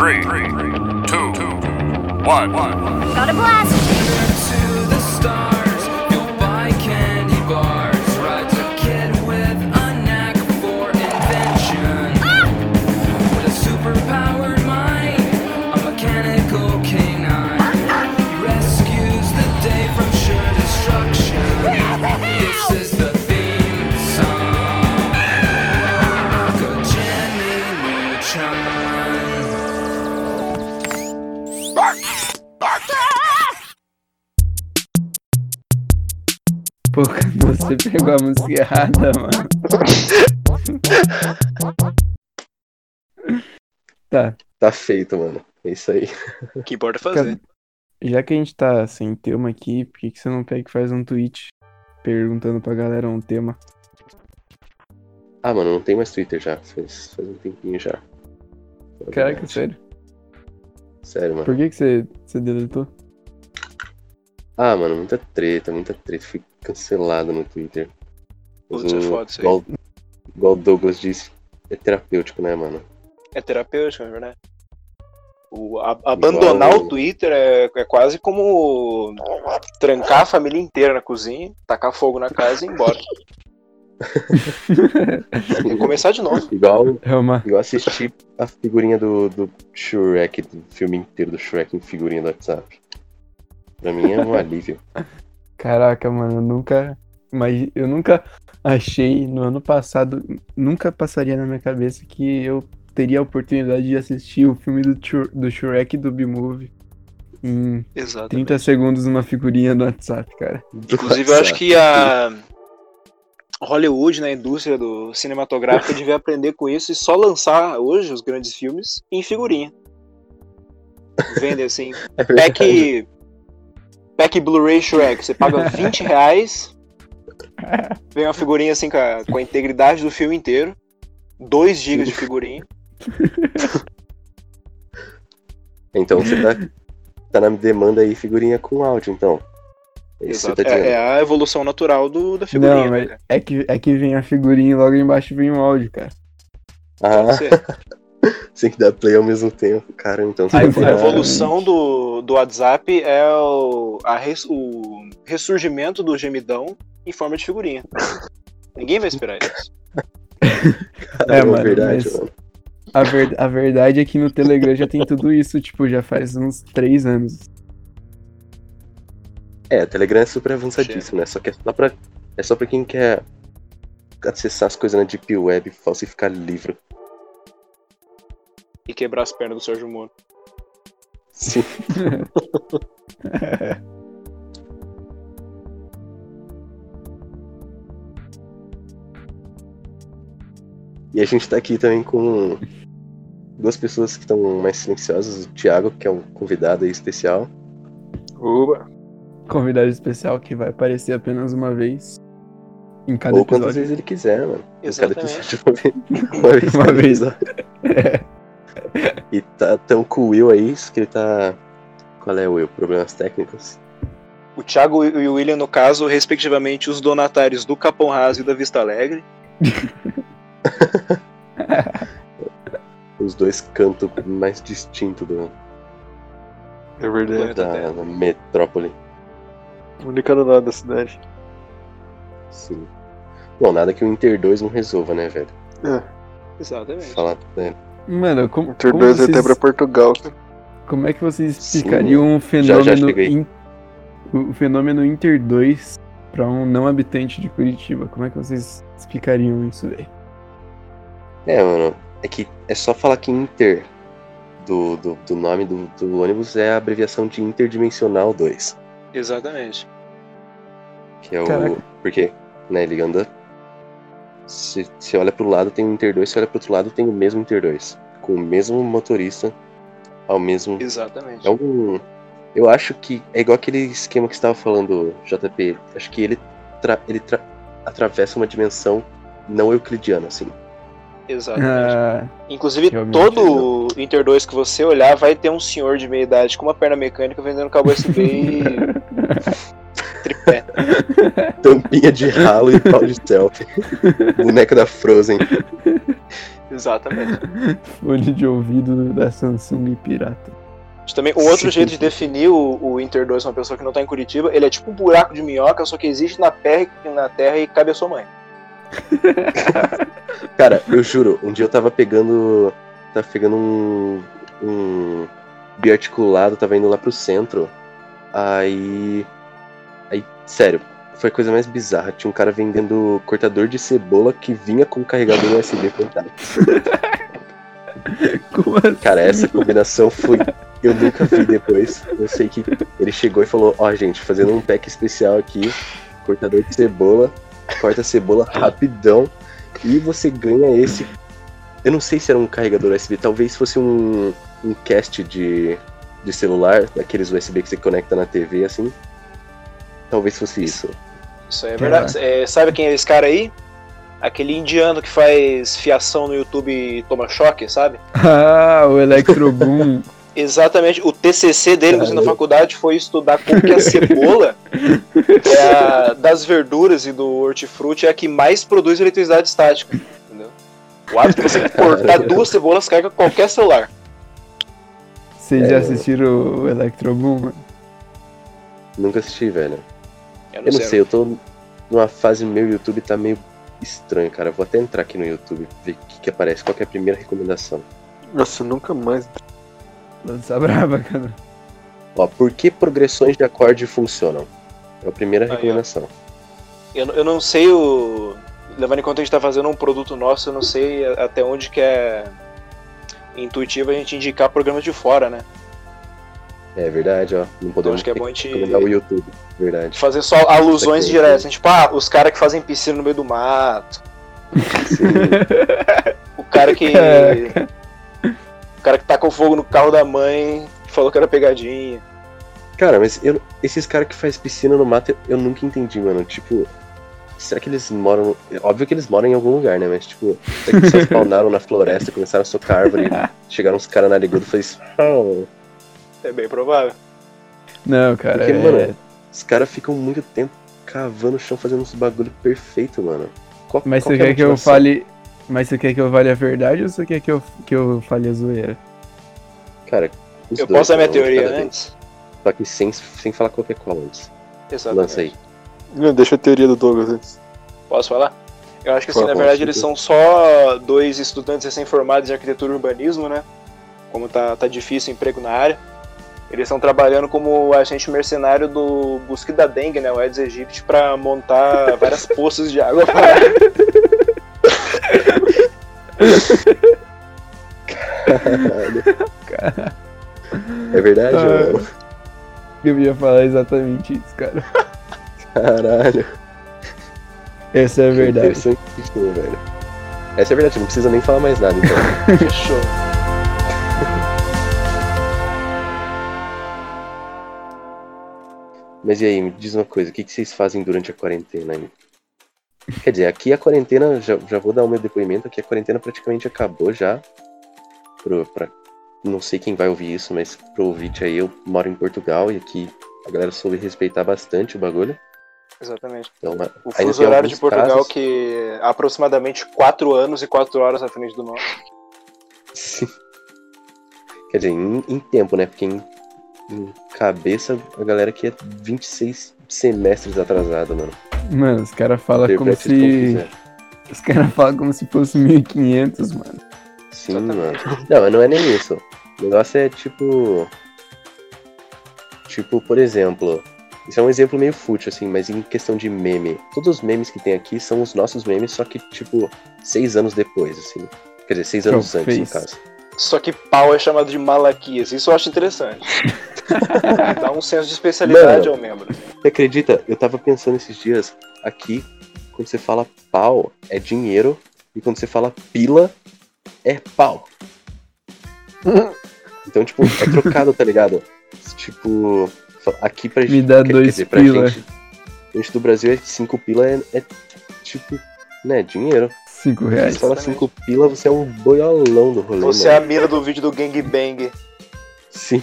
Three, two, one. Got a blast! Pô, você pegou a música errada, mano. Tá, Tá feito, mano. É isso aí. O que importa é fazer. já que a gente tá sem tema aqui, por que, que você não pega e faz um tweet perguntando pra galera um tema? Ah, mano, não tem mais Twitter já. Faz, faz um tempinho já. Caraca, sério. Sério, mano. Por que, que você, você deletou? Ah, mano, muita treta, muita treta. Fui cancelado no Twitter. Putz, é foda isso aí. igual, o Douglas disse, é terapêutico, né, mano? É terapêutico, na verdade. O, a- abandonar Igual- o Twitter é, é quase como trancar a família inteira na cozinha, tacar fogo na casa e ir embora. Tem que começar de novo. Igual, É uma. igual assistir a figurinha do, do Shrek, do filme inteiro do Shrek em figurinha do WhatsApp. Pra mim é um alívio. Caraca, mano, eu nunca. Mas eu nunca achei no ano passado, nunca passaria na minha cabeça que eu teria a oportunidade de assistir o filme do, do Shrek e do B-Movie em Exatamente. 30 segundos numa figurinha do WhatsApp, cara. Do Inclusive, eu acho WhatsApp. que a Hollywood, na indústria do cinematográfico, devia aprender com isso e só lançar hoje os grandes filmes em figurinha. Vende assim, É pack, pack Blu-ray Shrek, você paga 20 reais, vem uma figurinha assim com a, com a integridade do filme inteiro, 2 GB de figurinha. Então você tá, tá na demanda aí figurinha com áudio, então. É tá. É, é a evolução natural do, da figurinha. Não, né, é que, é que vem a figurinha e logo embaixo vem o áudio, cara. Ah, Você- tem que dar play ao mesmo tempo. Cara, então A, a virando- evolução do, do WhatsApp é o, a res- o ressurgimento do gemidão em forma de figurinha. Ninguém vai esperar isso. Cara, É, mano, verdade, mas- mano. A, ver- a verdade é que no Telegram já tem tudo isso, tipo, já faz uns três anos. É, o Telegram é super avançadíssimo, né? Só que é só pra, é só pra quem quer acessar as coisas na Deep Web e falsificar livro. E quebrar as pernas do Sérgio Moro. Sim. E a gente tá aqui também com duas pessoas que estão mais silenciosas. O Thiago, que é um convidado aí especial. Uba. Convidado especial que vai aparecer apenas uma vez em cada ou quantas episódio. vezes ele quiser, mano. Em Cada Exatamente. episódio, uma vez, uma vez. Uma tá tão com o Will aí, isso que ele tá. Qual é o Will? Problemas técnicos? O Thiago e o William, no caso, respectivamente, os donatários do Capão Raso e da Vista Alegre. Os dois cantos mais distintos do, É verdade. Da, da metrópole. De cada lado da cidade. Sim. Bom, nada que o Inter 2 não resolva, né, velho? Exatamente. Falar, né? Mano, como, Inter como 2 até vocês- pra Portugal. Como é que vocês Sim, explicariam um já fenômeno cheguei. in- o fenômeno Inter 2 pra um não habitante de Curitiba? Como é que vocês explicariam isso, velho? É, mano, é que é só falar que Inter do, do, do nome do, do ônibus é a abreviação de Interdimensional 2. Exatamente. Que é o. Caraca. Porque, né, ele anda. Se você olha pro lado tem o Inter 2, se olha pro outro lado tem o mesmo Inter 2. Com o mesmo motorista, ao mesmo. Exatamente. É um. Eu acho que é igual aquele esquema que você estava falando, JP. Acho que ele, tra- ele tra- atravessa uma dimensão não euclidiana, assim. Exatamente. Ah, Inclusive, todo Inter 2 que você olhar vai ter um senhor de meia idade com uma perna mecânica vendendo cabo USB e. Tampinha de ralo e pau de selfie. Boneca da Frozen. Exatamente. Fone de ouvido da Samsung pirata. Também, um outro Sim. jeito de definir o, o Inter 2 uma pessoa que não tá em Curitiba, ele é tipo um buraco de minhoca, só que existe na terra, na terra e cabe a sua mãe. Cara, eu juro, um dia eu tava pegando. Tava pegando um. um biarticulado, tava indo lá pro centro. Aí. Aí, sério, foi a coisa mais bizarra. Tinha um cara vendendo cortador de cebola que vinha com carregador USB portátil. Como assim? Cara, essa combinação foi. Eu nunca vi depois. Eu sei que ele chegou e falou: Ó, gente, fazendo um pack especial aqui, cortador de cebola, corta a cebola rapidão e você ganha esse. Eu não sei se era um carregador USB, talvez fosse um, um cast de, de celular, daqueles USB que você conecta na TV assim. Talvez fosse isso. Isso aí é verdade. É, sabe quem é esse cara aí? Aquele indiano que faz fiação no YouTube e toma choque, sabe? Ah, o Electroboom. Exatamente. O TCC dele na Caramba. faculdade foi estudar como que a cebola é a- das verduras e do hortifruti é a que mais produz eletricidade estática. Entendeu? O ato de você cortar duas cebolas carrega qualquer celular. Vocês já É. assistiram o Electroboom? mano? Nunca assisti, velho. Eu Eu não sei, eu tô numa fase meu YouTube tá meio estranho, cara. Eu vou até entrar aqui no YouTube, ver o que, que aparece, qual que é a primeira recomendação. Nossa, nunca mais. Lança brava, cara. Ó, por que progressões de acorde funcionam? É a primeira recomendação. Eu, eu não sei o. Levando em conta que a gente tá fazendo um produto nosso, eu não sei até onde que é intuitivo a gente indicar programas de fora, né? É verdade, ó. Não Então podemos acho que é bom a gente o YouTube. Verdade. fazer só alusões aqui. diretas. Tipo, ah, os caras que fazem piscina no meio do mato. O cara que. É. o cara que tacou fogo no carro da mãe, que falou que era pegadinha. Cara, mas eu- esses caras que faz piscina no mato, eu, eu nunca entendi, mano. Tipo, será que eles moram. Óbvio que eles moram em algum lugar, né? Mas, tipo, será que eles só spawnaram na floresta, começaram a socar árvore, chegaram uns caras narigudos e fez. "Oh". É bem provável. Não, cara. Porque, é... mano, Os caras ficam muito tempo cavando o chão, fazendo uns bagulho perfeito, mano. Qual, Mas você que é quer que eu fale. Mas você quer que eu fale a verdade ou você quer que eu, que eu fale a zoeira? Cara, os Eu dois, posso dar minha teoria cada vez. antes? Só que sem, sem falar qualquer coisa antes. Exatamente. Lança aí. Não, deixa a teoria do Douglas antes. Posso falar? Eu acho que assim, Fala, na verdade pode, eles são só dois estudantes recém-formados em arquitetura e urbanismo, né? Como tá, tá difícil o emprego na área. Eles estão trabalhando como agente mercenário do Busque da Dengue, né? O Aedes aegypti, pra montar várias poças de água. É verdade, Ah. mano? Eu ia falar exatamente isso, cara. Caralho. Essa é a verdade. Velho. Essa é a verdade, não precisa nem falar mais nada, então. Fechou. Mas e aí, me diz uma coisa, o que, que vocês fazem durante a quarentena aí? Quer dizer, aqui a quarentena, já, já vou dar o meu depoimento, aqui a quarentena praticamente acabou já. Pro, pra, não sei quem vai ouvir isso, mas pro ouvinte aí, eu moro em Portugal e aqui a galera soube respeitar bastante o bagulho. Exatamente. Então, O fuso horário de Portugal casos- que é aproximadamente 4 anos e 4 horas à frente do nosso. Sim. Quer dizer, em, em tempo, né? Porque em cabeça a galera aqui é 26 semestres atrasada, mano. Mano, os caras falam como como se. quiser. Os caras falam como se fosse 1500, mano. Sim, Exatamente. mano. Não, não é nem isso. O negócio é tipo. Tipo, por exemplo. Isso é um exemplo meio fútil, assim, mas em questão de meme. Todos os memes que tem aqui são os nossos memes, só que, tipo, seis anos depois, assim. Quer dizer, seis anos antes, no face. caso. Só que pau é chamado de Malaquias. Isso eu acho interessante. Dá um senso de especialidade Mano. ao membro. Você acredita? Eu tava pensando esses dias, aqui, quando você fala pau, é dinheiro, e quando você fala pila, é pau. Então, tipo, é trocado, tá ligado? Tipo, aqui pra Me dá quer- dois quer dizer, pra pila. gente, gente do Brasil, é cinco pila é, é tipo, né, dinheiro. 5 Se reais. você fala cinco pila, você é um boiolão do rolê, Você é mano. a mira do vídeo do Gangbang. Sim.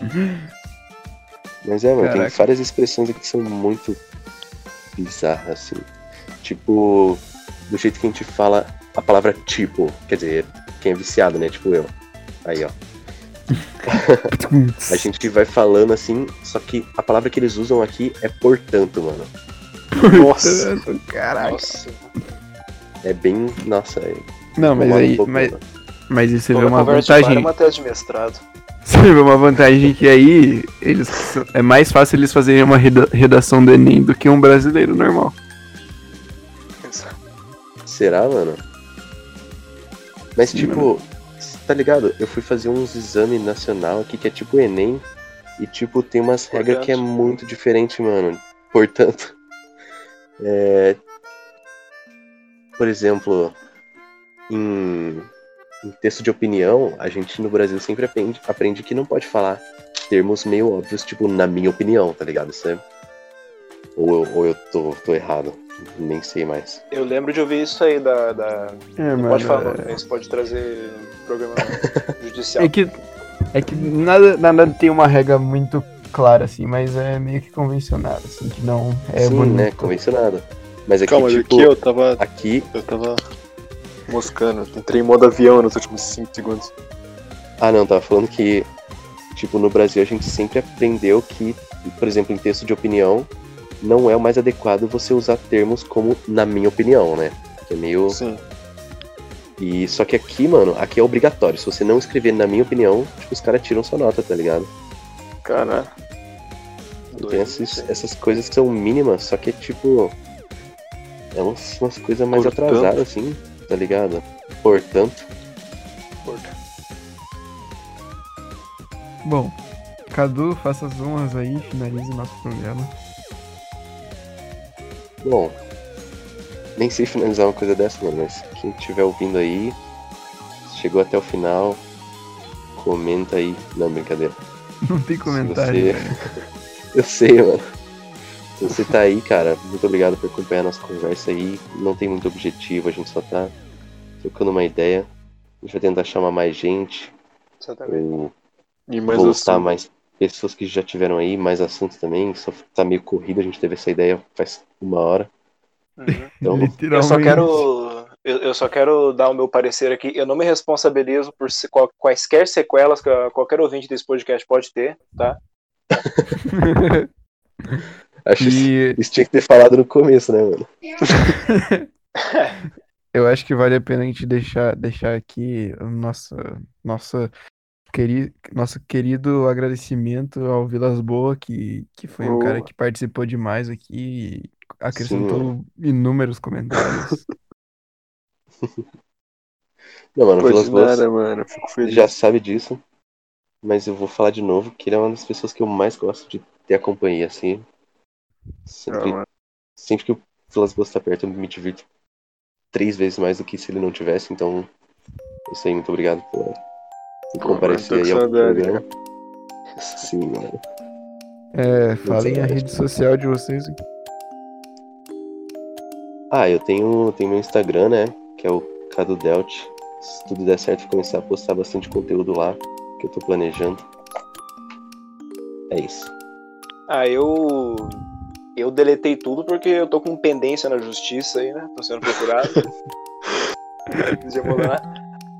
Mas é, mano, tem Caraca. várias expressões aqui que são muito bizarras, assim. Tipo, do jeito que a gente fala a palavra tipo, quer dizer, quem é viciado, né? Tipo eu. Aí, ó. A gente vai falando assim, só que a palavra que eles usam aqui é portanto, mano. Nossa. Tanto, Caraca. Nossa. É bem. Nossa, é. Não, mas um aí. pouco, Mas, mano. mas vê Toda uma bar é vantagem. uma tese de mestrado. Você vê uma vantagem que aí eles é mais fácil eles fazerem uma reda- redação do Enem do que um brasileiro normal. Será, mano? Mas, Sim, tipo, tá ligado? Eu fui fazer uns exames nacional aqui que é tipo Enem. E, tipo, tem umas regras que é muito diferente, mano. Portanto, é. Por exemplo, em, em texto de opinião, a gente no Brasil sempre aprende, aprende que não pode falar termos meio óbvios, tipo, na minha opinião, tá ligado? Isso é... Ou, eu- ou eu tô, tô errado. Nem sei mais. Eu lembro de ouvir isso aí da. da... É, mano, pode falar, é- né? isso pode trazer problema judicial. É que, é que nada, nada tem uma regra muito clara, assim, mas é meio que convencionado, assim, que não é Sim, bonito. né? Convencionado. Mas aqui, Calma, tipo, aqui eu tava. aqui, Eu tava moscando. Entrei em modo avião nos últimos 5 segundos. Ah, não, tava falando que, tipo, no Brasil a gente sempre aprendeu que, por exemplo, em texto de opinião, não é o mais adequado você usar termos como na minha opinião, né? Que é meio. Sim. E só que aqui, mano, aqui é obrigatório. Se você não escrever na minha opinião, tipo, os caras tiram sua nota, tá ligado? Então tem essas, essas coisas que são mínimas, só que é tipo. É umas, umas coisas mais Portanto. atrasadas, assim, tá ligado? Portanto, Bom, Cadu, faça as honras aí, finalize o nosso programa. Bom, nem sei finalizar uma coisa dessa, mano, mas quem estiver ouvindo aí, chegou até o final, comenta aí. Não, brincadeira. Não tem comentário. você- velho. Eu sei, mano. Se você tá aí, cara, muito obrigado por acompanhar a nossa conversa aí. Não tem muito objetivo, a gente só tá trocando uma ideia. A gente vai tentar chamar mais gente, Exatamente. E mais voltar assunto. mais pessoas que já tiveram aí, mais assuntos também. Só tá meio corrido, a gente teve essa ideia faz uma hora. Uhum. Então, Eu só quero. Eu, só quero dar o meu parecer aqui. Eu não me responsabilizo por se- qual- quaisquer sequelas que qualquer ouvinte desse podcast pode ter, tá? acho que E isso tinha que ter falado no começo, né, mano? eu acho que vale a pena a gente deixar, deixar aqui o nosso, nossa, queri, nosso querido agradecimento ao Vilas Boa, que, que foi um cara Boa. que participou demais aqui e acrescentou inúmeros comentários. Não, mano, Pô, Vilas Boas mano. Feliz. já sabe disso. Mas eu vou falar de novo que ele é uma das pessoas que eu mais gosto de ter a companhia, assim. Sempre, mano. sempre que o Vilas Boas tá perto, eu me divirto três vezes mais do que se ele não tivesse, então. É isso aí, muito obrigado por, por Pô, comparecer aí ao programa. Sim, mano. É, falem a rede social de vocês. Ah, eu tenho, tenho meu Instagram, né? Que é o Cadu Delt. Se tudo der certo, vou começar a postar bastante conteúdo lá, que eu tô planejando. É isso. Ah, eu. Eu deletei tudo porque eu tô com pendência na justiça aí, né? Tô sendo procurado.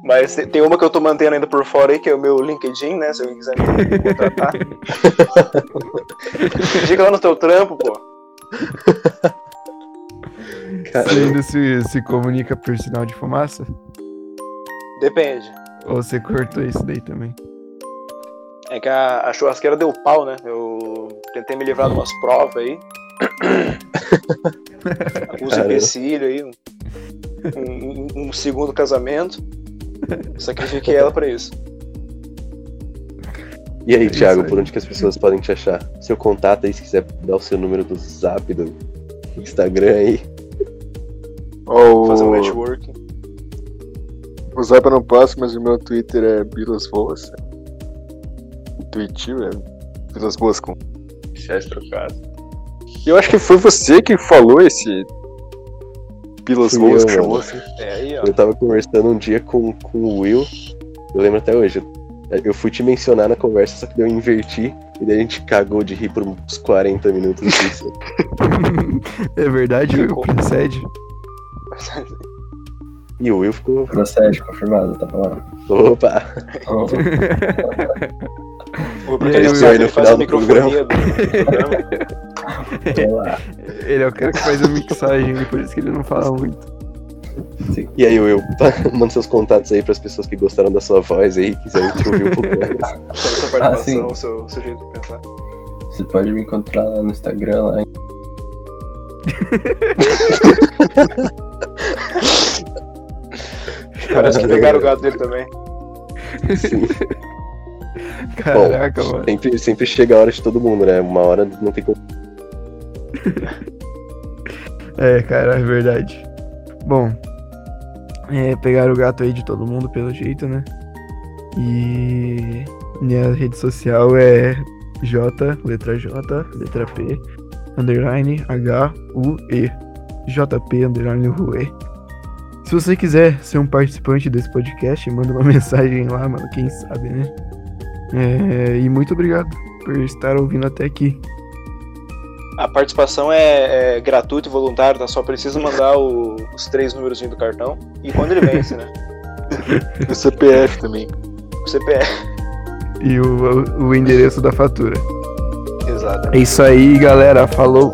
Mas tem- uma que eu tô mantendo ainda por fora aí, que é o meu LinkedIn, né? Se alguém quiser me contratar. Diga lá no teu trampo, pô. Cara, ainda se, se comunica por sinal de fumaça? Depende. Ou você cortou isso daí também? É que a, a churrasqueira deu pau, né? Eu tentei me livrar de umas provas aí. Alguns empecilhos aí. Um, um- um segundo casamento. Sacrifiquei ela pra isso. E aí, isso Thiago, aí. por onde que as pessoas podem te achar? Seu contato aí, se quiser dar o seu número do zap, do Instagram aí. Ó, Fazer um o, networking. o Zap eu não passo, mas o meu Twitter é Bilas Boas. O Twitch é Bilas Boas com. Chás trocado. E eu acho que foi você que falou esse. Boas eu, que chamou assim. É aí, ó. Eu tava conversando um dia com, com o Will, eu lembro até hoje. Eu fui te mencionar na conversa, só que daí eu inverti, e daí a gente cagou de rir por uns 40 minutos disso. é verdade, Will? Procede. E o Will ficou. Procede, confirmado, tá lá. Opa! Will, sabe, aí no final a do microfonia do, do programa. Tá. Ele é o cara que faz a mixagem, por isso que ele não fala muito. E aí, Will, manda seus contatos aí pras pessoas que gostaram da sua voz aí, quiserem te ouvir um pouco mais. Sua Ah, sim. participação, o seu, seu jeito de pensar. Você pode me encontrar lá no Instagram, lá em Parece que pegaram o gato dele também. Sim. Caraca, mano. Sempre, sempre chega a hora de todo mundo, né? Uma hora não tem como. É, cara, é verdade. Bom, é, pegaram o gato aí de todo mundo, pelo jeito, né? E minha rede social é J, letra J, letra P, underline H, U, E. JP, underline U, E. Se você quiser ser um participante desse podcast, manda uma mensagem lá, mano, quem sabe, né? É, e muito obrigado por estar ouvindo até aqui. A participação é, é gratuita e voluntária, tá? Só precisa mandar o- os três números do cartão e quando ele vence, né? O CPF também. O CPF. E o, o endereço da fatura. Exato. É isso aí, galera. Falou.